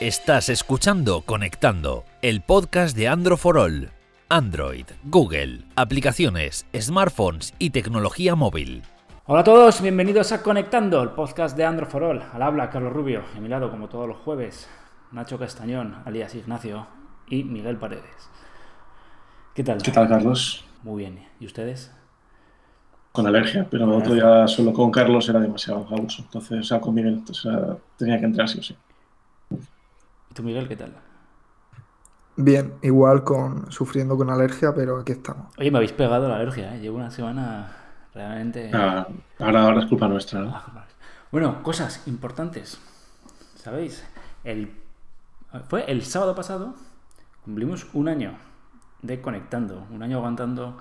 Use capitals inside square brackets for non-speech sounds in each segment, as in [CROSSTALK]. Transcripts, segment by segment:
Estás escuchando Conectando, el podcast de Android for All. Android, Google, aplicaciones, smartphones y tecnología móvil. Hola a todos, bienvenidos a Conectando, el podcast de Android for All. Al habla Carlos Rubio, a mi lado como todos los jueves, Nacho Castañón, alias Ignacio, y Miguel Paredes. ¿Qué tal? ¿Qué tal, Carlos? Muy bien, ¿y ustedes? Con alergia, pero el otro día solo con Carlos era demasiado abuso. Entonces, o sea, con Miguel, entonces, tenía que entrar sí o sí. ¿Y tú, Miguel, qué tal? Bien, igual con sufriendo con alergia, pero aquí estamos. Oye, me habéis pegado la alergia, ¿eh? Llevo una semana realmente... Ah, ahora, ahora es culpa nuestra, ¿no? Ah, bueno, cosas importantes. ¿Sabéis? El... Fue el sábado pasado, cumplimos un año de Conectando, un año aguantando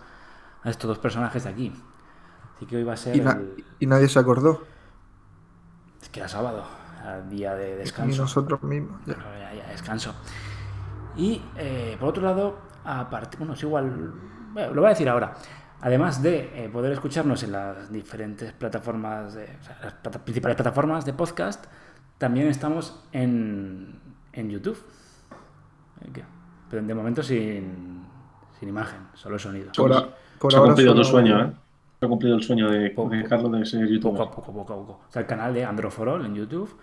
a estos dos personajes de aquí. Así que hoy va a ser... Y, na el... y nadie se acordó. Es que era sábado, día de descanso. Ni nosotros mismos. Ya. Bueno, ya, ya, descanso. Y eh, por otro lado, aparte, bueno, es igual, bueno, lo voy a decir ahora. Además de eh, poder escucharnos en las diferentes plataformas, de, o sea, las plata principales plataformas de podcast, también estamos en, en YouTube. ¿Qué? Pero de momento sin, sin imagen, solo sonido. Por, a, por Se ha cumplido solo- tu sueño, ¿eh? Se ha cumplido el sueño de, Poco. de Carlos de ser youtuber. Poco a poco, poco a poco. O sea, el canal de Androforol en YouTube.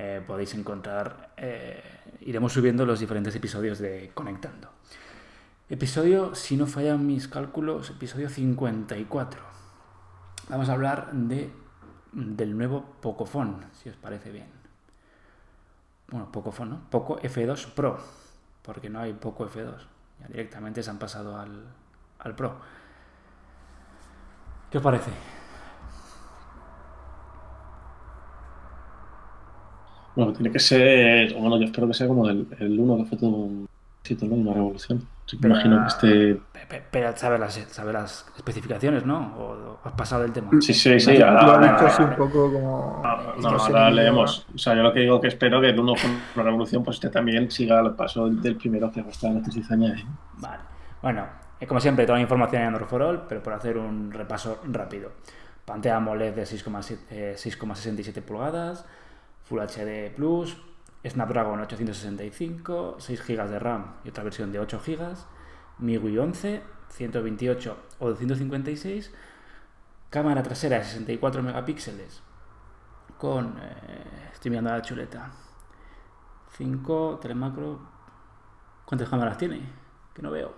Eh, podéis encontrar, eh, iremos subiendo los diferentes episodios de Conectando. Episodio, si no fallan mis cálculos, episodio 54. Vamos a hablar de, del nuevo Pocophone, si os parece bien. Bueno, Pocophone, ¿no? Poco F2 Pro, porque no hay Poco F2. Ya directamente se han pasado al, al Pro. ¿Qué os parece? Bueno, tiene que ser, o bueno, yo espero que sea como el, el uno que fue todo un éxito, ¿no? Una revolución. Pero- imagino que este... Pe- pe- Pero sabes las, sabes las especificaciones, ¿no? ¿O, has pasado el tema? Sí, sí, sí. Lo Ahora, ahora- un poco como. No, es no, se ahora me leemos. O sea, yo lo que digo que espero que el uno con la revolución, pues este también siga el paso del, del primero que fue la cizaña. ¿eh? Vale. Bueno, eh, como siempre, toda la información en Android for All, pero por hacer un repaso rápido. Pantalla AMOLED de 6,7 eh, 6,67 pulgadas, Full HD Plus, Snapdragon 865, 6 GB de RAM y otra versión de 8 GB, MIUI 11, 128 o 256, cámara trasera de 64 megapíxeles con, eh, estoy mirando la chuleta, 5, telemacro, ¿cuántas cámaras tiene? Que no veo.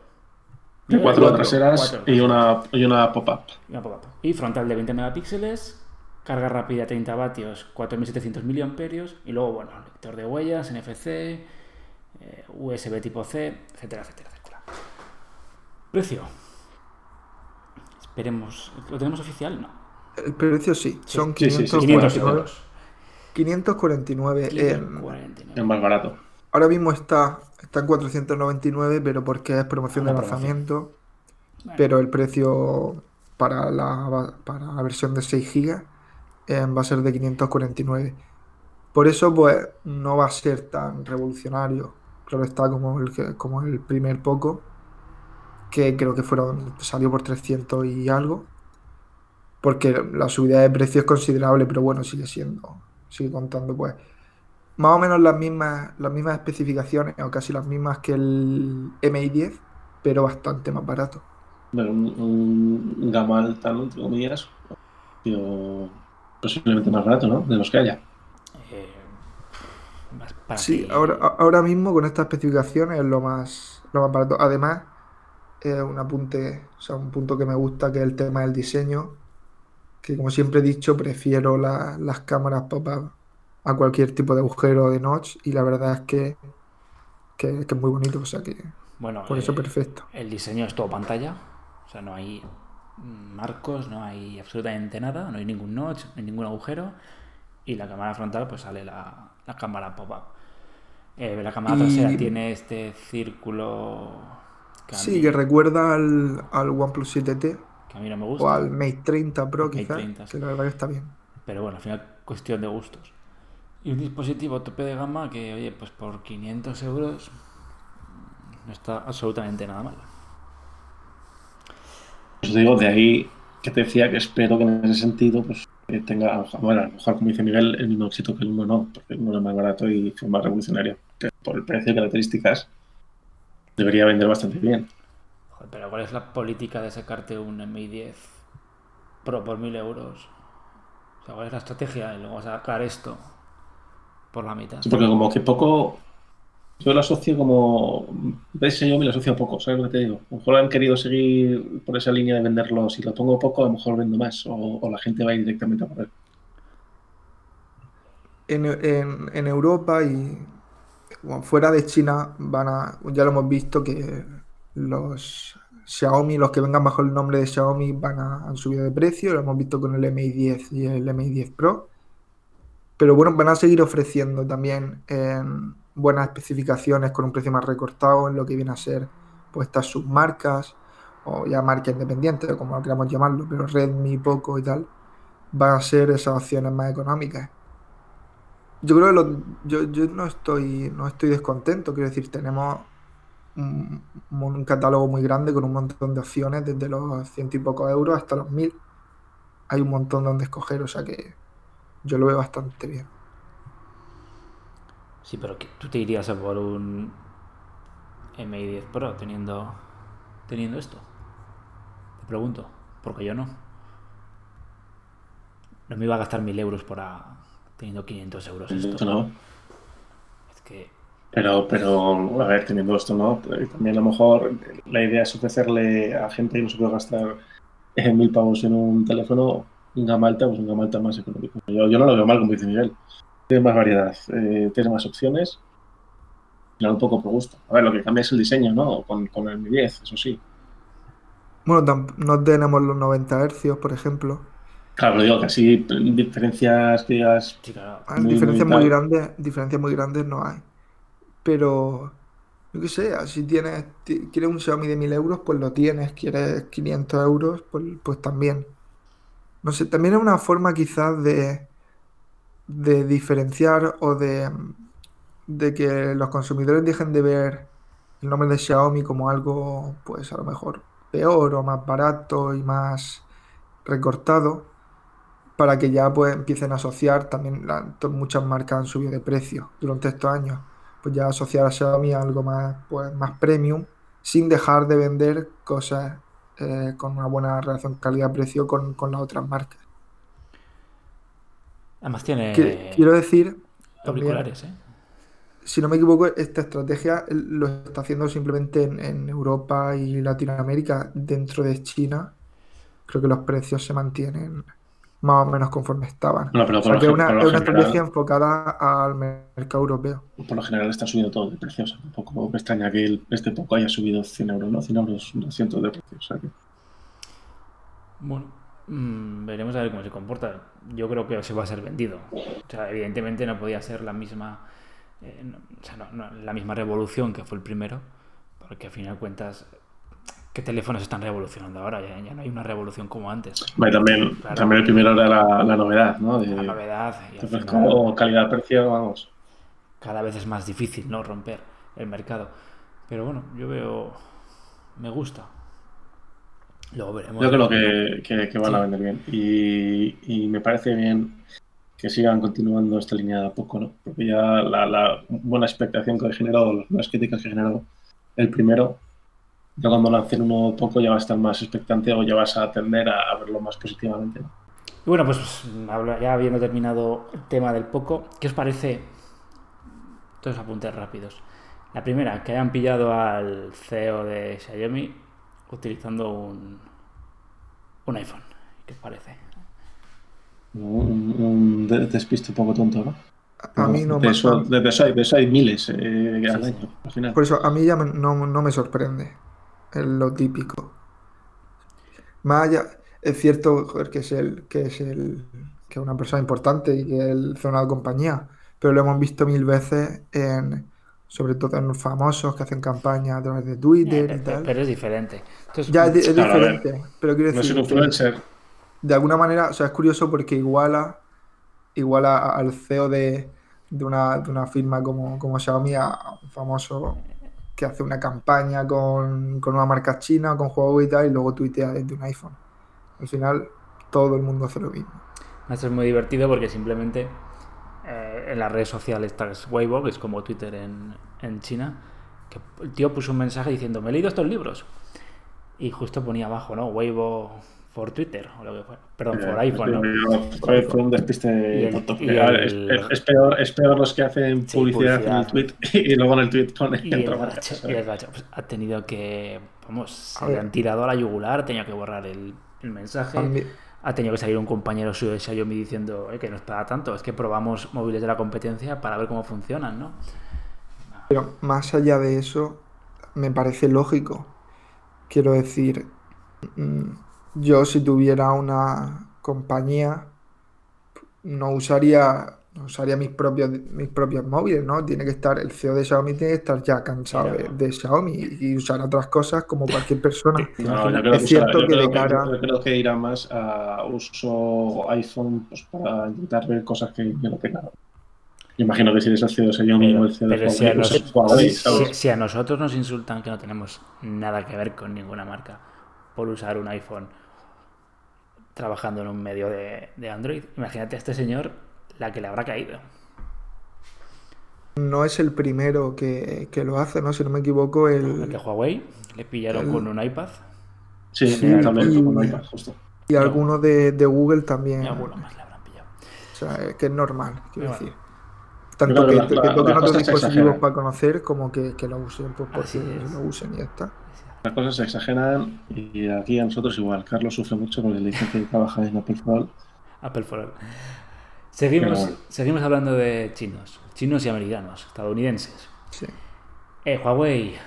De cuatro Cuatro, traseras cuatro. y una, y una pop-up. Y una pop-up. Y frontal de 20 megapíxeles, carga rápida 30 vatios, 4700 miliamperios y luego, bueno, lector de huellas, NFC, eh, USB tipo C, etcétera, etcétera, etcétera. Precio. Esperemos. ¿Lo tenemos oficial? No. El precio sí, son Sí, sí, sí, 500 549. euros. 549. en- 549. Es más barato. ahora mismo está, está en 499, pero porque es promoción de lanzamiento. Bueno, Pero el precio para la, para la versión de 6 GB eh, va a ser de 549. Por eso, pues, no va a ser tan revolucionario. Claro está como el, como el primer Poco, que creo que fueron, salió por 300 y algo. Porque la subida de precio es considerable, pero bueno, sigue siendo, sigue contando, pues, más o menos las mismas, las mismas especificaciones, o casi las mismas que el MI10, pero bastante más barato. Bueno, un, un gama alta, ¿no? Entre comillas. Pero posiblemente más barato, ¿no? De los que haya. eh, para Sí, ahora, ahora mismo con estas especificaciones es lo más, lo más barato. Además, es un apunte, o sea, un punto que me gusta, que es el tema del diseño. Que como siempre he dicho, prefiero la- las cámaras pop-up a cualquier tipo de agujero de notch. Y la verdad es que, que, que es muy bonito, o sea que Bueno, por eso eh, perfecto. El diseño es todo pantalla, o sea, no hay marcos, no hay absolutamente nada, no hay ningún notch, no hay ningún agujero. Y la cámara frontal, pues sale la, la cámara pop-up. Eh, la cámara Y- trasera tiene este círculo que Sí, mí, que recuerda al, al OnePlus 7T que a mí no me gusta. o al Mate 30 Pro, quizás, 30, sí. que la verdad que está bien. Pero bueno, al final, cuestión de gustos. Y un dispositivo tope de gama que, oye, pues por 500 euros no está absolutamente nada mal. Pues digo, de ahí que te decía que espero que en ese sentido, pues tenga, bueno, a lo mejor como dice Miguel, el mismo éxito que el 1 no, porque el 1 es más barato y fue más revolucionario. que por el precio y características debería vender bastante bien. Joder, pero ¿cuál es la política de sacarte un Mi 10 Pro por 1000 euros? O sea, ¿cuál es la estrategia? Y luego sacar esto por la mitad. Sí, porque como que poco. Yo lo asocio como. De Xiaomi lo asocio poco, ¿sabes lo que te digo? A lo mejor han querido seguir por esa línea de venderlo. Si lo pongo poco, a lo mejor vendo más. O, la gente va a ir directamente a por él. En, en- en Europa y fuera de China van a, ya lo hemos visto que los Xiaomi, los que vengan bajo el nombre de Xiaomi van a, han subido de precio, lo hemos visto con el Mi 10 y el Mi 10 Pro. Pero bueno, van a seguir ofreciendo también em, buenas especificaciones con un precio más recortado en lo que viene a ser pues estas submarcas o ya marcas independientes, o como lo queramos llamarlo, pero Redmi, Poco y tal, van a ser esas opciones más económicas. Yo creo que yo no estoy no estoy descontento, quiero decir, tenemos un, un catálogo muy grande con un montón de opciones, desde los ciento y pocos euros hasta los mil. Hay un montón donde escoger, o sea que yo lo veo bastante bien. Sí, pero tú te irías a por un Mi 10 Pro teniendo, teniendo esto. Te pregunto, porque yo no. No me iba a gastar 1000 euros por a- teniendo 500 euros esto. No. Es que Pero, pero, a ver, teniendo esto, ¿no? Eh, También a lo mejor la idea es ofrecerle a gente que no se puede gastar eh, mil pavos en un teléfono un gama alta, pues un gama alta más económico. Yo, yo no lo veo mal, como dice Miguel. Tiene más variedad, eh, tiene más opciones. Y un poco por gusto. A ver, lo que cambia es el diseño, ¿no? Con, con el Mi 10, eso sí. Bueno, no tenemos los 90 hercios, por ejemplo. Claro, pero digo que así diferencias que digas. sí, claro. Hay Muy, diferencias muy grandes, diferencias muy grandes no hay. Pero, yo qué sé, si tienes, ti- quieres un Xiaomi de 1000 euros, pues lo tienes. Quieres 500 euros, pues, pues también. No sé, también es una forma quizás de, de diferenciar o de, de que los consumidores dejen de ver el nombre de Xiaomi como algo, pues a lo mejor peor o más barato y más recortado para que ya pues empiecen a asociar también la- muchas marcas han subido de precio durante estos años. Pues ya asociar a Xiaomi a algo más pues más premium sin dejar de vender cosas eh, con una buena relación calidad-precio con, con las otras marcas Además tiene Qui- quiero decir también, auriculares, ¿eh? si no me equivoco esta estrategia eh, lo está haciendo simplemente en, en Europa y Latinoamérica dentro de China creo que los precios se mantienen más o menos conforme estaban No, pero O por sea lo, que es una, por lo es una general, estrategia enfocada al mercado europeo. por lo general está subiendo todo de precios. Tampoco me extraña que el- este poco haya subido 100 euros, ¿no? 100 euros, 200 de precio. O sea que- Bueno, mm, veremos a ver cómo se comporta. Yo creo que se va a ser vendido. O sea, evidentemente no podía ser la misma, eh, no- o sea, no- no, la misma revolución que fue el primero, porque al final de cuentas, ¿qué teléfonos están revolucionando ahora? Ya, ya no hay una revolución como antes. También, Claro. también el primero era la, la novedad, ¿no? De, La novedad y al final calidad-precio, vamos. cada vez es más difícil, ¿no? Romper el mercado. Pero bueno, yo veo, me gusta. Luego veremos. Yo creo que, que, que van a vender bien. Y, y me parece bien que sigan continuando esta línea de a poco, ¿no? Porque ya la, la buena expectación que ha generado, las críticas que ha generado el primero, ya cuando lancen uno poco ya va a estar más expectante o ya vas a tender a, a verlo más positivamente. ¿no? Y bueno, pues habla- ya habiendo terminado el tema del poco, ¿qué os parece? Todos apuntes rápidos. La primera, que hayan pillado al CEO de Xiaomi utilizando un, un iPhone. ¿Qué os parece? Un, un de- despiste un poco tonto, ¿no? A mí no de, me... eso, de, eso hay, de eso hay miles eh, al Sí, año, al final. Por eso, a mí ya me- no, no me sorprende. Es lo típico. Más allá, es cierto joder, que es el, que es el, que es una persona importante y que es el CEO de compañía, pero lo hemos visto mil veces en, sobre todo en los famosos que hacen campaña a través de Twitter Eh, y tal. pero es diferente. Entonces, Ya es, di- es Claro, a ver. diferente, pero quiero No es decir un que influencer. de alguna manera, o sea, es curioso porque iguala, iguala a- al CEO de, de una, de una firma como, como Xiaomi a un famoso que hace una campaña con, con una marca china, con Huawei y tal, y luego tuitea desde un iPhone. Al final, todo el mundo hace lo mismo. Esto es muy divertido porque simplemente eh, en las redes sociales estas Weibo, que es como Twitter en, en China, que el tío puso un mensaje diciendo, me he leído estos libros. Y justo ponía abajo, ¿no? Weibo por Twitter, o lo que fue. Perdón, por iPhone, ¿no? Fue, fue un despiste Y el- tonto. y A ver, el- es, es peor, es peor los que hacen Sí, publicidad, en el tweet [LAUGHS] y luego en el tweet ponen Y el gacho, marca, y ¿sabes? el gacho, pues, ha tenido que, vamos, se le han tirado a la yugular, tenido que borrar el, el mensaje. También- Ha tenido que salir un compañero suyo de Xiaomi diciendo "Eh, que no es para tanto, es que probamos móviles de la competencia para ver cómo funcionan, ¿no? Pero más allá de eso, me parece lógico. Quiero decir, mm, yo si tuviera una compañía, no usaría, usaría mis propios, mis propios móviles, ¿no? Tiene que estar, el CEO de Xiaomi tiene que estar ya cansado de, de Xiaomi y usar otras cosas como cualquier persona. [LAUGHS] No, yo creo Es que, cierto usará- yo que de cara- yo creo que irá más a uso iPhone pues, para intentar ver cosas que yo no tenga. Yo imagino que si eres el CEO de Xiaomi o el CEO de pero si, Huawei, pues, Huawei, si- ¿sabes? si a nosotros nos insultan que no tenemos nada que ver con ninguna marca por usar un iPhone trabajando en un medio de, de Android, imagínate a este señor la que le habrá caído. No es el primero que, que lo hace, ¿no? Si no me equivoco, El el, que Huawei le pillaron el- con un iPad Sí, Sí, también y- con un iPad, justo. y alguno de, de Google también. y alguno más le habrán pillado. O sea, es que es normal, quiero Bueno. decir. Tanto que, la- que la- toquen las otros dispositivos para conocer, como que, que lo usen, pues porque lo usen y ya está. Las cosas se exageran y aquí a nosotros igual. Carlos sufre mucho porque le dicen que trabaja en Apple for All. Apple for All. Seguimos, bueno. seguimos hablando de chinos, chinos y americanos, estadounidenses. Sí. Eh, Huawei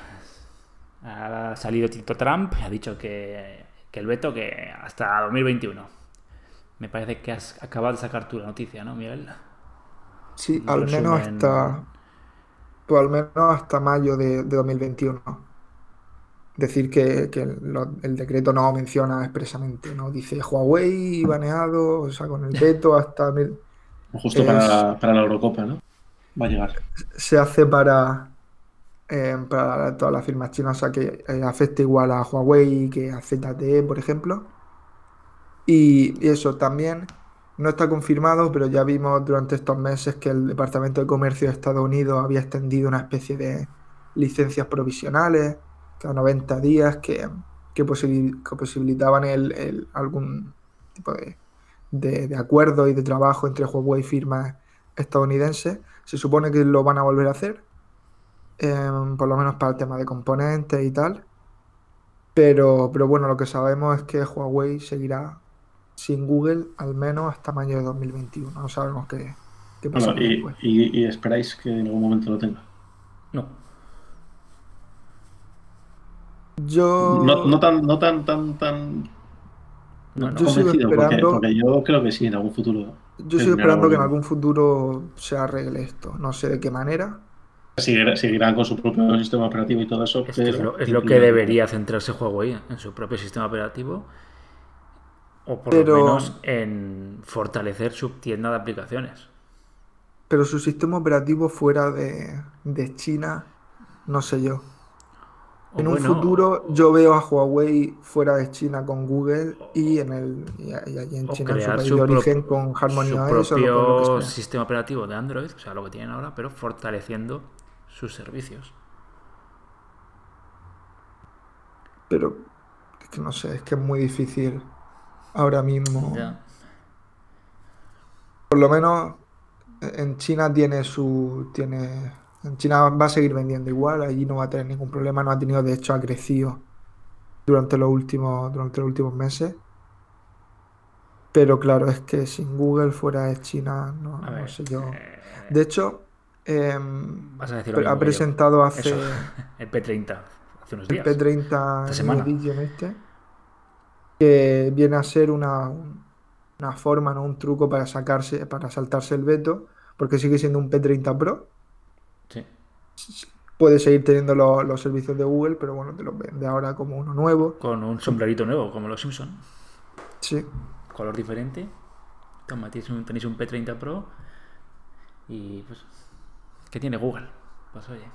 ha salido Tito Trump ha dicho que, que el veto que hasta 2021. Me parece que has acabado de sacar tú la noticia, ¿no, Miguel? Sí, al menos hasta. Pues al menos hasta mayo de, de 2021. Decir que, que lo- el decreto no menciona expresamente, ¿no? Dice Huawei baneado, o sea, con el veto hasta. mil- Justo Es- para, para la Eurocopa, ¿no? Va a llegar. se hace para, eh, para todas las firmas chinas, o sea que eh, afecta igual a Huawei que a ZTE, por ejemplo. Y, y eso también no está confirmado, pero ya vimos durante estos meses que el Departamento de Comercio de Estados Unidos había extendido una especie de licencias provisionales cada 90 días que, que, posibil- que posibilitaban el, el- algún tipo de, de, de acuerdo y de trabajo entre Huawei y firmas estadounidenses. Se supone que lo van a volver a hacer, em, por lo menos para el tema de componentes y tal. Pero, pero bueno, lo que sabemos es que Huawei seguirá sin Google al menos hasta mayo de 2021. No sabemos qué, qué Bueno, pasará y, después. y- y esperáis que en algún momento lo tenga. No. Yo, No, no tan, no tan, tan, tan No, no. Yo sigo porque, esperando- porque yo creo que sí, en algún futuro. yo sigo esperando que en algún- futuro se arregle esto. No sé de qué manera. Seguirá- seguirán con su propio sistema operativo y todo eso. Es, que es pero- lo, es lo que debería centrarse Huawei en su propio sistema operativo o por Pero- lo menos en fortalecer su tienda de aplicaciones. Pero su sistema operativo fuera de, de China, no sé yo. O En un bueno, futuro yo veo a Huawei fuera de China con Google y en el y, y allí en o China su crear país su, de origen con Harmony su OS o propio sea. sistema operativo de Android, o sea, lo que tienen ahora, pero fortaleciendo sus servicios. Pero es que no sé, es que es muy difícil ahora mismo. Ya. Por lo menos en China tiene su. tiene. En China va a seguir vendiendo igual, allí no va a tener ningún problema, no ha tenido, de hecho, ha crecido durante los últimos, durante los últimos meses. Pero claro, es que sin Google fuera de China, no, A no ver, sé yo. eh, De hecho, em, vas a decir ha yo. presentado hace Eso, [LAUGHS] el P30 hace unos el días. P30 Esta semana. Edition este, que viene a ser una, un- una forma, ¿no? un truco para sacarse, para saltarse el veto, porque sigue siendo un P30 Pro. Sí. Puede seguir teniendo lo- los servicios de Google, pero bueno, te los vende ahora como uno nuevo. Con un sombrerito nuevo, como los Simpson. Sí. Color diferente. Toma, tenéis un, tenéis un P30 Pro. Y pues. ¿Qué tiene Google? Pues oye.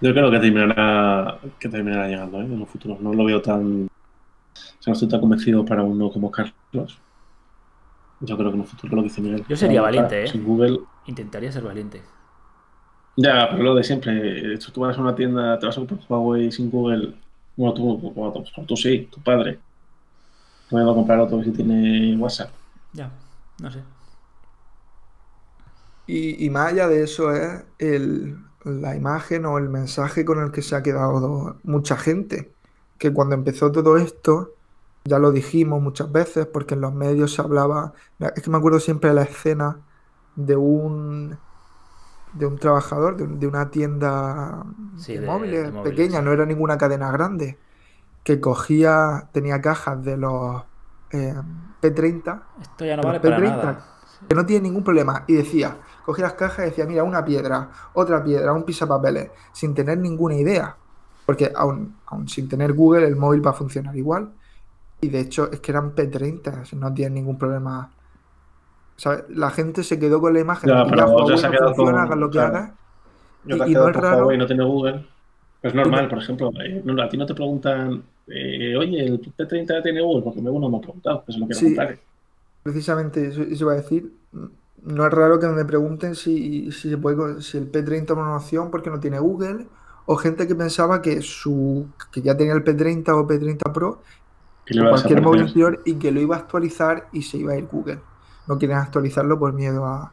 Yo creo que terminará, que terminará llegando ¿eh? en un futuro. No lo veo tan. o sea, no estoy tan convencido para uno como Carlos. Yo creo que en el futuro lo que dice Miguel. Yo sería valiente, Sin ¿eh? Google. Intentaría ser valiente. Ya, pero lo de siempre. De hecho, tú vas a una tienda, te vas a comprar Huawei sin Google. Bueno, tú, bueno, tú, tú sí, tu padre. Me va a comprar otro si tiene WhatsApp. Ya, no sé. Y, y más allá de eso es el- la imagen o el mensaje con el que se ha quedado mucha gente. Que cuando empezó todo esto, ya lo dijimos muchas veces, porque en los medios se hablaba. Es que me acuerdo siempre de la escena de un de un trabajador de, un- de una tienda Sí, de de- móviles de móviles, pequeña, sí. no era ninguna cadena grande, que cogía, tenía cajas de los eh, P30 Esto ya no vale para P30, nada. que no tiene ningún problema. Y decía, cogía las cajas y decía, mira, una piedra, otra piedra, un pisapapeles, sin tener ninguna idea. Porque aún, aún sin tener Google, el móvil va a funcionar igual. Y de hecho, es que eran P30, si no tienen ningún problema. La gente se quedó con la imagen Ya, de que pero ya ya Huawei se ha no quedado funciona, con- hagas lo que claro. hagas. Y- no es raro- Huawei no tiene Google. Es normal, por ejemplo. eh, no, a ti no te preguntan, eh, oye, ¿el P30 tiene Google? Porque luego no me ha preguntado, pues lo Sí. Precisamente eso, eso iba a decir. No es raro que me pregunten si, si, se puede, si el P30 es una opción porque no tiene Google, o gente que pensaba que su que ya tenía el P30 o P30 Pro, o cualquier móvil y que lo iba a actualizar y se iba a ir Google. No quieren actualizarlo por miedo a.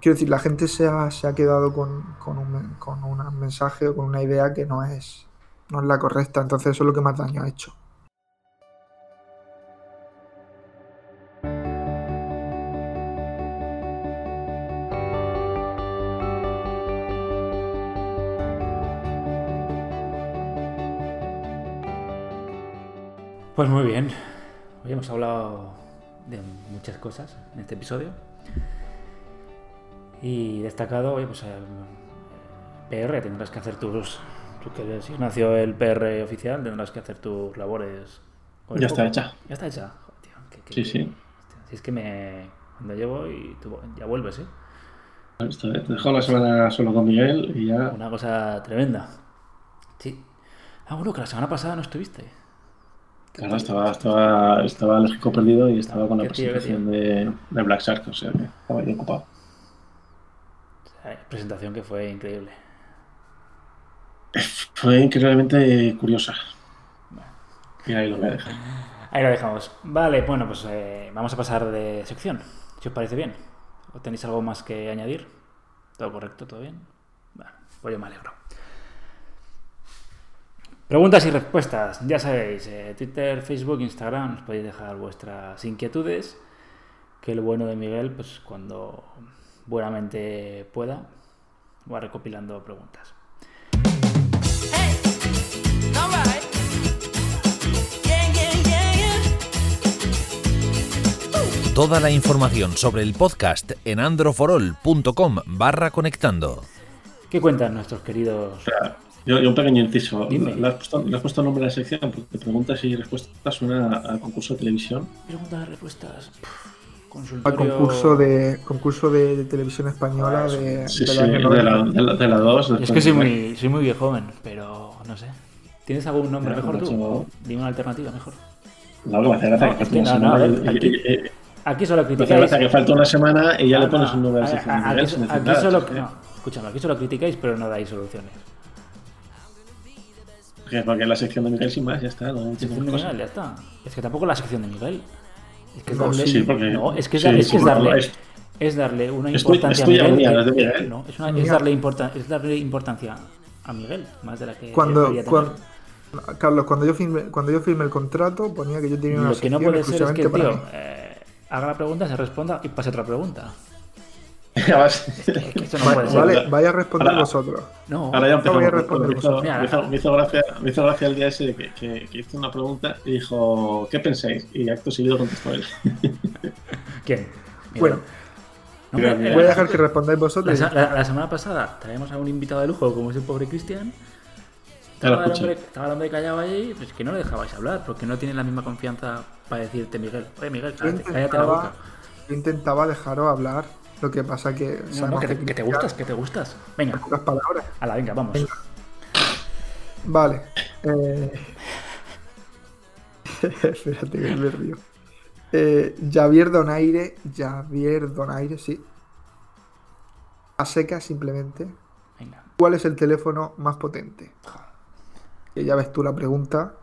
Quiero decir, la gente se ha, se ha quedado con, con un, con un mensaje o con una idea que no es, no es la correcta. Entonces, eso es lo que más daño ha hecho. Pues muy bien. Hoy hemos hablado de muchas cosas en este episodio. Y destacado, oye, pues eh, PR, tendrás que hacer tus. Tú que si nació el PR oficial, tendrás que hacer tus labores. el Ya está hecha. Ya está hecha. Joder, tío, qué- Sí, sí. hostia, Si es que me. Cuando llego y tú ya vuelves, ¿eh? Esto, Te dejo la semana solo con Miguel y ya. Una cosa tremenda. Sí. Ah, bueno, que la semana pasada no estuviste. Claro, estaba, estaba, estaba alérgico perdido y estaba con la tío, presentación de, de Black Shark, o sea que estaba ahí ocupado. Presentación que fue increíble. Fue increíblemente curiosa. Y ahí lo voy a dejar. [LAUGHS] Ahí lo dejamos. Vale, bueno, pues eh, vamos a pasar de sección, si os parece bien. ¿O tenéis algo más que añadir? ¿Todo correcto? ¿Todo bien? Bueno, pues yo me alegro. Preguntas y respuestas. Ya sabéis, eh, Twitter, Facebook, Instagram, os podéis dejar vuestras inquietudes. Que el bueno de Miguel, pues cuando buenamente pueda, va recopilando preguntas. Hey. Toda la información sobre el podcast en androforol.com barra conectando. ¿Qué cuentan nuestros queridos Yo, yo un pequeño inciso. Dime. Le has, puesto, le has puesto nombre a la sección porque preguntas y respuestas suena a concurso de televisión. Preguntas, respuestas. Pff, Al Consultorio. concurso de concurso de, de televisión española de, Sí, del sí, de la, 90. de la, de la 2. Es que soy muy, soy muy joven, pero no sé. ¿Tienes algún nombre mejor tú? Dime una alternativa mejor. No, que me hace gracia No, que no, no, y- aquí- y- y- Aquí solo Me hace criticáis. gracia que falta una semana y ya No, le pones un nombre a la sección. de Aquí, aquí nada, solo. escúchame, aquí solo criticáis, pero no dais soluciones. Que Porque la sección de Miguel sin más, ya está. No Sección entiendo de cosas. Miguel, ya está. Es que tampoco la sección de Miguel. Es que es No, darle. sí, porque- no, es que es, sí, es, sí, es darle. es- Es darle una Es importancia es a Miguel. mía, que- no es no, es, una- es darle importa- es darle importancia a Miguel, más de la que. Cuando, Carlos, cuando yo firmé, cuando yo firmé el contrato ponía que yo tenía una Lo que no sección puede ser es que el exclusivamente tío para mí. eh, haga la pregunta, se responda y pase otra pregunta. [LAUGHS] Es que eso no vale, vaya a responder Ahora- vosotros. No, Ahora ya No voy a empezamos. responder Me hizo. Mira, me hizo- me hizo gracia, me hizo gracia el día ese de que, que, que hizo una pregunta y dijo, ¿qué pensáis? Y acto seguido contestó él. [LAUGHS] ¿quién? Mira. Bueno, No, mira, hombre, mira. voy a dejar que respondáis vosotros. la- la semana pasada traemos a un invitado de lujo como es el pobre Cristian. Estaba el, hombre, estaba el hombre callado allí, pues que no le dejabais hablar, porque no tiene la misma confianza para decirte Miguel. Oye, Miguel, cállate, cállate la intentaba, boca. yo intentaba dejaros hablar, lo que pasa que No, no, sabemos que, te, que te gustas, que te gustas. Venga, pocas palabras. a la venga, vamos. Venga. Vale. Eh... [LAUGHS] Espérate que me río. Eh, Javier Donaire, Javier Donaire, sí. A seca simplemente. Venga. ¿Cuál es el teléfono más potente? Que ya ves tú la pregunta.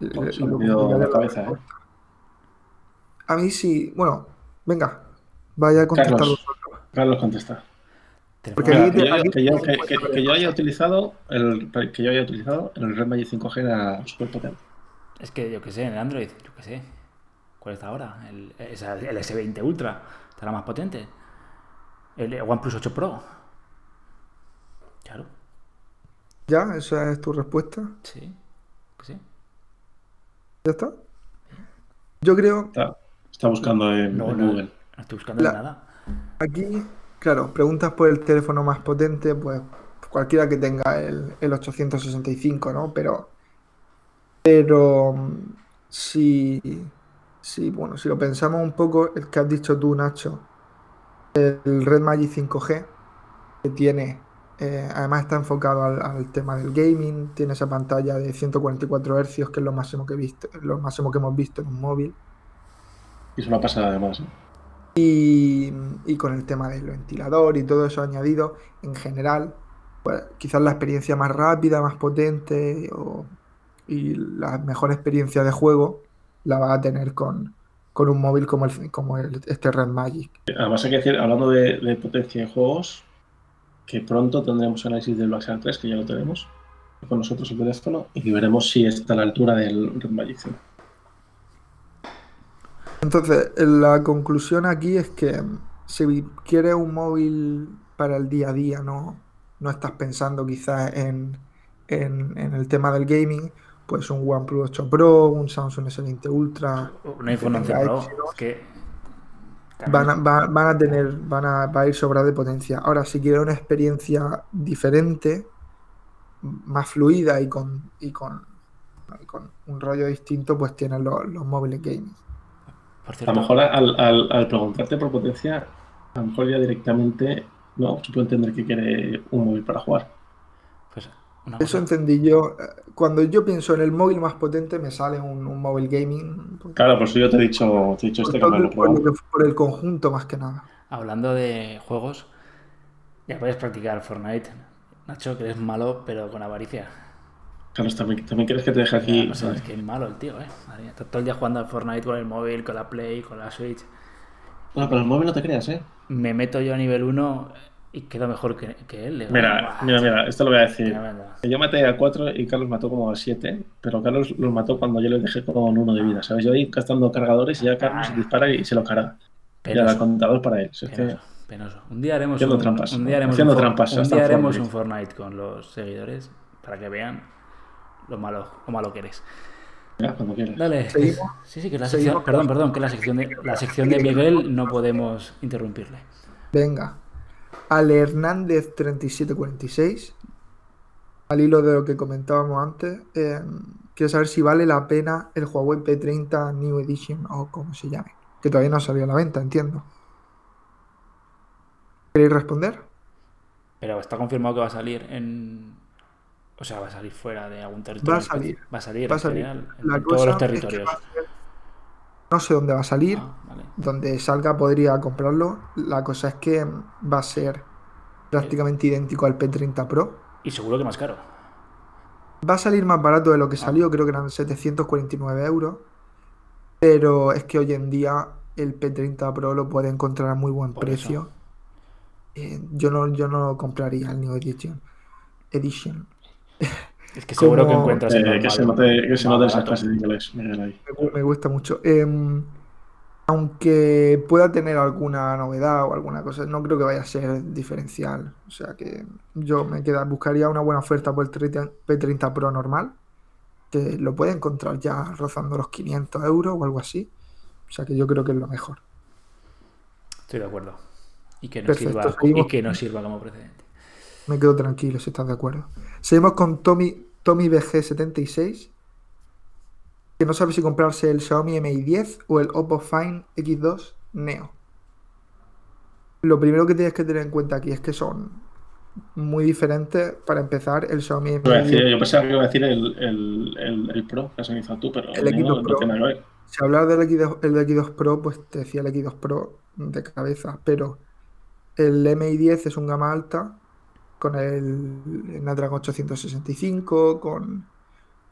La cabeza, ¿eh? A mí sí. Bueno, venga. Vaya a contestar Carlos. Carlos contesta. Porque Mira, que, yo, que yo- que- que- que haya utilizado el que yo haya utilizado el Red Magic 5G era súper potente. Es que yo qué sé, en el Android, yo qué sé. ¿Cuál está ahora? El, el S20 Ultra. ¿Estará más potente? El OnePlus 8 Pro. Claro, ¿Ya? ¿Esa es tu respuesta? sí. Que sí. ¿Ya está? Yo creo Está, está buscando en, No, en no, Google. No estoy buscando La- nada. Aquí, claro, preguntas por el teléfono más potente, pues cualquiera que tenga el, el 865, ¿no? Pero, pero si, si, bueno, si lo pensamos un poco, el que has dicho tú, Nacho, el Red Magic 5G, que tiene, eh, además está enfocado al, al tema del gaming, tiene esa pantalla de 144 Hz, que es lo máximo que he visto, lo máximo que hemos visto en un móvil. Y es una pasada además. ¿eh? Y, con el tema del ventilador y todo eso añadido, en general, pues quizás la experiencia más rápida, más potente y la mejor experiencia de juego la va a tener con, con un móvil como, el, como el- este Red Magic. Además hay que decir, hablando de, de potencia de juegos, que pronto tendremos análisis del Black Shark 3, que ya lo tenemos con nosotros el teléfono, y veremos si está a la altura del Red Magic 5. Entonces, la conclusión aquí es que si quieres un móvil para el día a día, no, no estás pensando quizás en, en- en el tema del gaming, pues un OnePlus 8 Pro, un Samsung S20 Ultra, Un iPhone 11 tenga Pro. Es que. van a, va- van a tener, van a, va a ir sobrado de potencia. Ahora, si quieres una experiencia diferente, más fluida y con, y con, y con un rollo distinto, pues tienes los, los móviles gaming. Por A lo mejor al, al- al preguntarte por potencia, a lo mejor ya directamente no se puede entender que quiere un móvil para jugar. pues, una Eso cosa. entendí yo. Cuando yo pienso en el móvil más potente, me sale un, un móvil gaming. Claro, por eso yo te he dicho, te he dicho por este que me lo por lo probado. que- por el conjunto, más que nada. Hablando de juegos, ya puedes practicar Fortnite. Nacho, que eres malo, pero con avaricia. Carlos, ¿también, también quieres que te deje aquí? O sea, es que es malo el tío, ¿eh? Madre mía, todo el día jugando al Fortnite con el móvil, con la Play, con la Switch. No, pero el móvil no te creas, ¿eh? Me meto yo a nivel 1 y quedo mejor que, que él. digo, Mira, "Buah, mira, mira, esto lo voy a decir. tremendo". Yo maté a 4 y Carlos mató como a 7, pero Carlos los mató cuando yo les dejé con uno de vida, ¿sabes? Yo ahí gastando cargadores y ya Carlos Ah. dispara y se lo. Ya Penoso, da contador para él. Si es que- penoso. Un día haremos Haciendo un, trampas, un día haremos un, trampas, un día haremos un Fortnite con los seguidores para que vean lo malo, lo malo que eres. Ya, cuando quieras. Dale. Seguimos. Sí, sí, que la sección, perdón, perdón, que la sección de la sección de Miguel no podemos interrumpirle. Venga. Al Hernández 3746. Al hilo de lo que comentábamos antes. eh, quiero saber si vale la pena el Huawei P30 New Edition o como se llame. Que todavía no ha salido a la venta, entiendo. ¿Queréis responder? Pero está confirmado que va a salir en o sea, va a salir fuera de algún territorio. Va a salir. Va a salir, Va a en salir. en La todos cosa los es que territorios. No sé dónde va a salir. Ah, vale. donde salga podría comprarlo. La cosa es que va a ser prácticamente idéntico al P30 Pro. Y seguro que más caro. Va a salir más barato de lo que Ah. salió, creo que eran 749 euros. Pero es que hoy en día el P30 Pro lo puede encontrar a muy buen Por precio. Eh, yo no, yo no compraría el New Edition. Edition. [LAUGHS] Es que seguro que encuentras Eh, que se note, que se note esa clase de inglés, Miguel, ahí. Me, gu- me gusta mucho. Em, aunque pueda tener alguna novedad o alguna cosa, no creo que vaya a ser diferencial. O sea que yo me queda, buscaría una buena oferta por el 30 P30 Pro normal, que lo puede encontrar ya rozando los 500 euros o algo así. O sea que yo creo que es lo mejor. Estoy de acuerdo. Y que nos Perfecto, sirva, seguimos. y que nos sirva como precedente. Me quedo tranquilo si estás de acuerdo. Seguimos con Tommy, Tommy BG76, que no sabe si comprarse el Xiaomi Mi 10 o el Oppo Find X2 Neo. Lo primero que tienes que tener en cuenta aquí es que son muy diferentes. Para empezar, el Xiaomi Mi decir- 10 yo pensaba que iba a decir el, el, el, el Pro que has analizado tú, pero El no, equipo no Pro. tiene nada que ver. Si hablas del X2, el X2 Pro, pues te decía el X2 Pro de cabeza, pero el MI10 es un gama alta con el Snapdragon 865, con,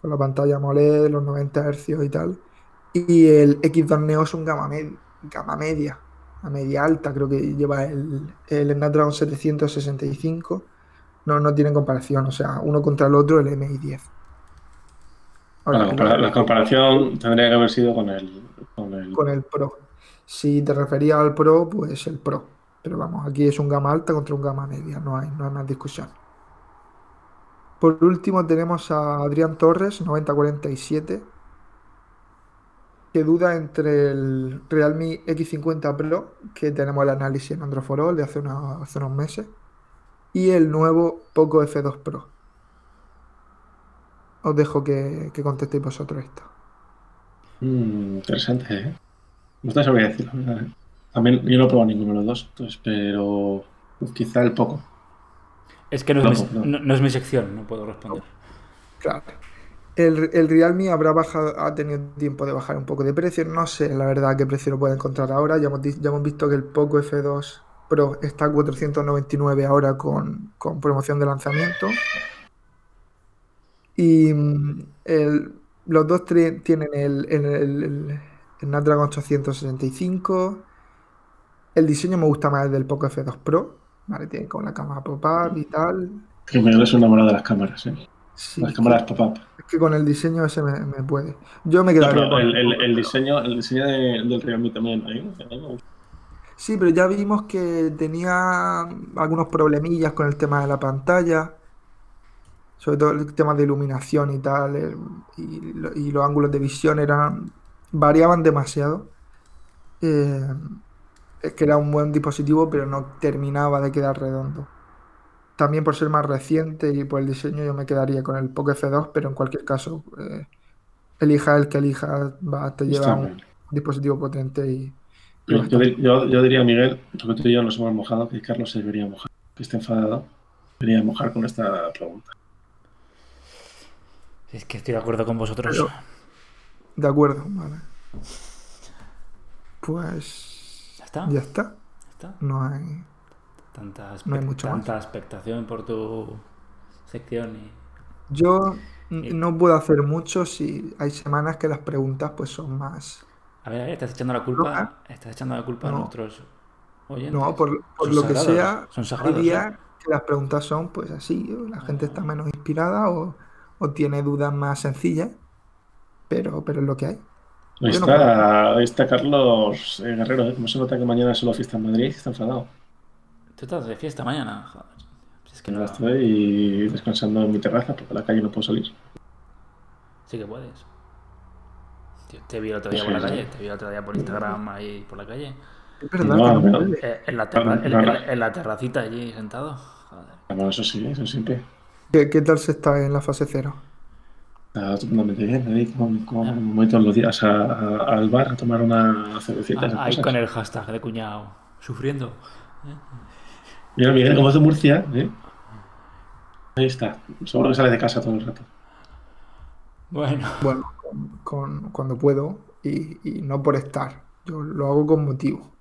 con la pantalla AMOLED, los 90 Hz y tal. Y el X2 Neo es un gama, med- gama media, a media alta, creo que lleva el, el Snapdragon 765. No, no tienen comparación, o sea, uno contra el otro, el MI10. Ahora, La, compara- la comparación tendría que haber sido con el. Con el con el Pro. Si te referías al Pro, pues el Pro. Pero vamos, aquí es un gama alta contra un gama media, no hay, no hay más discusión. Por último tenemos a Adrián Torres, 9047, que duda entre el Realme X50 Pro, que tenemos el análisis en Android for All de hace, unos- hace unos meses, y el nuevo Poco F2 Pro. Os dejo que, que contestéis vosotros esto. Mm, interesante, ¿eh? No te sabría decir, la. También yo no he probado ninguno de los dos, entonces, pero pues, quizá el poco. Es que no No, es, mi, no. no- no es mi sección, no puedo responder. Claro. El, el Realme habrá bajado, ha tenido tiempo de bajar un poco de precio. No sé, la verdad, qué precio lo puede encontrar ahora. Ya hemos, ya hemos visto que el Poco F2 Pro está a 499 ahora con, con promoción de lanzamiento. Y mm, el- los dos tienen el, el, el- el- el Snapdragon 865. El diseño me gusta más el del Poco F2 Pro. Vale, tiene con la cámara pop-up y tal. Que me es enamorado de las cámaras, ¿eh? Sí, Las cámaras pop-up. es que con el diseño ese me, me puede. Yo me No, quedaría pero con el, diseño, el diseño de- del Realme también, ¿eh? Sí, pero ya vimos que tenía algunos problemillas con el tema de la pantalla, sobre todo el tema de iluminación y tal, el- y, y los ángulos de visión eran variaban demasiado. Eh, es que era un buen dispositivo, pero no terminaba de quedar redondo. También por ser más reciente y por el diseño, yo me quedaría con el Poco F2, pero en cualquier caso, eh, elija el que elija, va, te lleva Está un bien. dispositivo potente y, y Yo, yo, yo- yo diría, Miguel, porque tú y yo nos hemos mojado, que Carlos se debería mojar, que esté enfadado, debería mojar con esta pregunta. Es que estoy de acuerdo con vosotros. Pero- De acuerdo, vale. Pues ¿Ya está? ya está. ¿Ya está? No hay. Tanta, No hay mucho más. tanta expectación por tu sección y... Yo Y- no puedo hacer mucho si hay semanas que las preguntas pues son más. A ver, a ver, estás echando la culpa, Roja. estás echando la culpa a nuestros oyentes. No, por, por lo que sea, son sagrados, ¿eh? que las preguntas son pues así, la gente está menos inspirada o, o tiene dudas más sencillas, pero, pero es lo que hay. Ahí no está, ahí está Carlos eh, Guerrero, ¿eh? Como se nota que mañana es solo fiesta en Madrid, está enfadado. Tú estás de fiesta mañana, joder. Si Es que no... estoy descansando en mi terraza porque a la calle no puedo salir. Sí que puedes. Tío, te vi el otro día Sí, por la sí. calle, te vi el otro día por Instagram ahí por la calle. Es verdad No, no en, la terra- No, en- no, en no. la- en la terracita allí sentado. Joder. Bueno, eso sí, eso siempre. ¿Qué, qué tal se está en la fase cero? Está estupendamente bien. Ahí con, con, voy todos los días a- a- al bar a tomar una cervecita. Ah, Ahí cosas. con el hashtag de cuñado. Sufriendo. Mira, Miguel, como es de Murcia, ¿eh? Ahí está. Seguro que sale de casa todo el rato. Bueno. Bueno, con, con- cuando puedo y, y no por estar. Yo lo hago con motivo.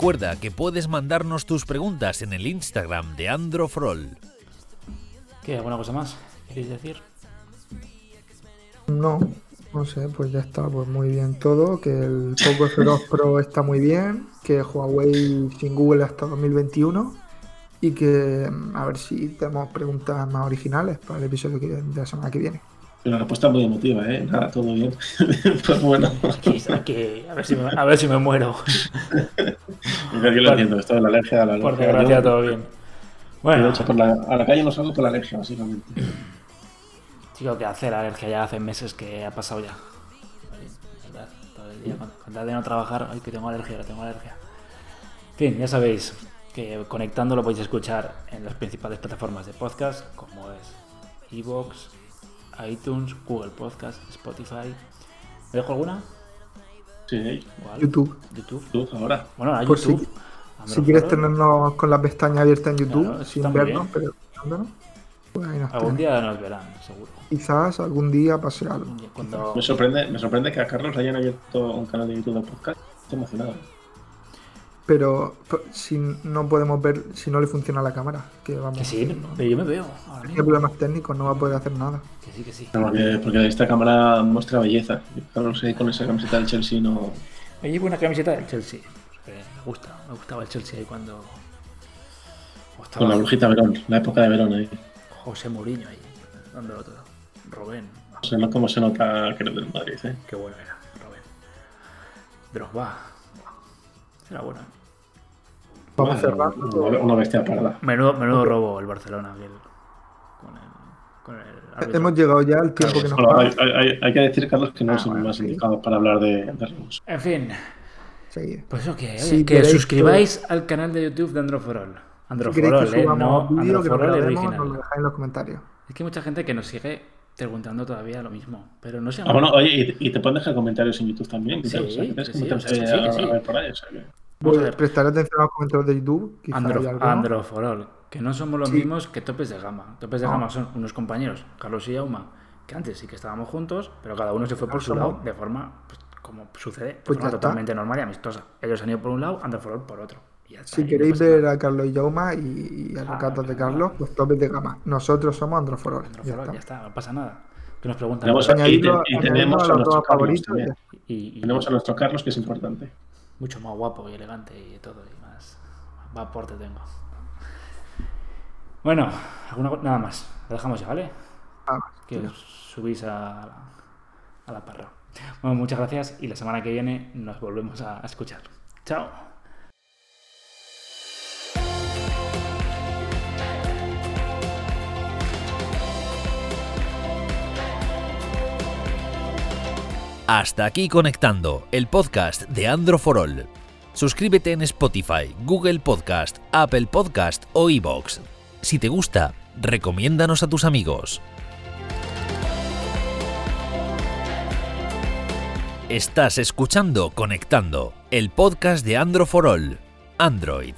Recuerda que puedes mandarnos tus preguntas en el Instagram de Androfrol. ¿Qué? ¿Alguna cosa más? ¿Queréis decir? No, no sé, pues ya está, pues muy bien todo, que el Poco F2 Pro está muy bien, que Huawei sin Google hasta 2021 y que mm, a ver si tenemos preguntas más originales para el episodio que- de la semana que viene. Pero la respuesta es muy emotiva, ¿eh? Nada, todo bien. [LAUGHS] pues bueno, Aquí, aquí, a, ver si me, a ver si me muero. yo lo entiendo. Esto de la alergia a la Por alergia. desgracia, Yo- todo bien. Bueno, de hecho, por la- a la calle no salgo por la alergia, básicamente. Chico, que hacer alergia ya hace meses que ha pasado ya. Todo el día tal de no trabajar, ay que tengo alergia, que tengo alergia. En fin, ya sabéis que conectando lo podéis escuchar en las principales plataformas de podcast, como es Evox, iTunes, Google Podcast, Spotify. ¿Me dejo alguna? Sí, ¿Cuál? YouTube. YouTube. tú ahora. Bueno, a Por si- YouTube. Si quieres tenernos con la pestaña abierta en YouTube, Claro, sin vernos, bien. pero escuchándonos, pues ahí nos Algún día nos verán, seguro. Quizás algún día pase algo. Cuando... Me sorprende, me sorprende que a Carlos hayan abierto un canal de YouTube de podcast. Estoy emocionado. Pero si no podemos ver, si no le funciona la cámara, que vamos. Que sí, no- pero yo me veo. Ahora Tiene mismo. problemas técnicos, no va a poder hacer nada. Que sí, que sí. Porque, porque esta cámara muestra belleza. Y Carlos ahí con esa camiseta del Chelsea no. Me llevo una camiseta del Chelsea. me gusta, me gustaba el Chelsea ahí cuando. o estaba Con la brujita Verón, la época de Verón ahí. José Mourinho ahí, dándolo todo. Robén, No sé no cómo se nota que eres del Madrid, ¿eh? qué bueno era, Robén. Drogba, era bueno. Vamos cerrando. Una, una bestia parda. Menudo, menudo robo el Barcelona aquel. Con el. Con el. Hemos llegado ya al tiempo que nos Bueno, hay, hay- hay- que decir, Carlos, que no Ah, somos bueno, más sí. indicados para hablar de, de Ramos. En fin, Sí. pues eso que, Si oye, que queréis suscribáis al canal de YouTube de Androforol. Si Androforol, que eh, no vídeo, que Androforol grabemos, original. nos lo dejáis en los comentarios. Es que hay mucha gente que nos sigue preguntando todavía lo mismo, pero no se Ah, bueno, oye, y, y te pueden dejar comentarios en YouTube también. Sí. Prestaré atención a los comentarios de YouTube. Andro. Androforol, que no somos los Sí. mismos que Topes de Gama. Topes de No. Gama son unos compañeros, Carlos y Yauma, que antes sí que estábamos juntos, pero cada uno se fue por Ah, su lado de forma, pues, como sucede, de Pues forma totalmente normal y amistosa. Ellos han ido por un lado, Androforol por otro. Si queréis ver a Carlos y Jauma y, y a los Ah, gatos de. Carlos, pues topes de gama. Nosotros somos Androforol. Ya Androforol, está. ya está, no pasa nada. Que nos preguntan. Tenemos y tenemos a a nuestro Carlos favoritos. también. y, y Tenemos a nuestro Carlos, que es importante. mucho más guapo y elegante y todo, y más, más aporte tengo. Bueno, alguna, nada más. Lo dejamos ya, ¿vale? Ah, que os subís a la, a la parra. Bueno, muchas gracias y la semana que viene nos volvemos a, a escuchar. Chao. Hasta aquí conectando el podcast de Andro for All. Suscríbete en Spotify, Google Podcast, Apple Podcast o iBox. Si te gusta, recomiéndanos a tus amigos. Estás escuchando Conectando, el podcast de Andro for All. Android,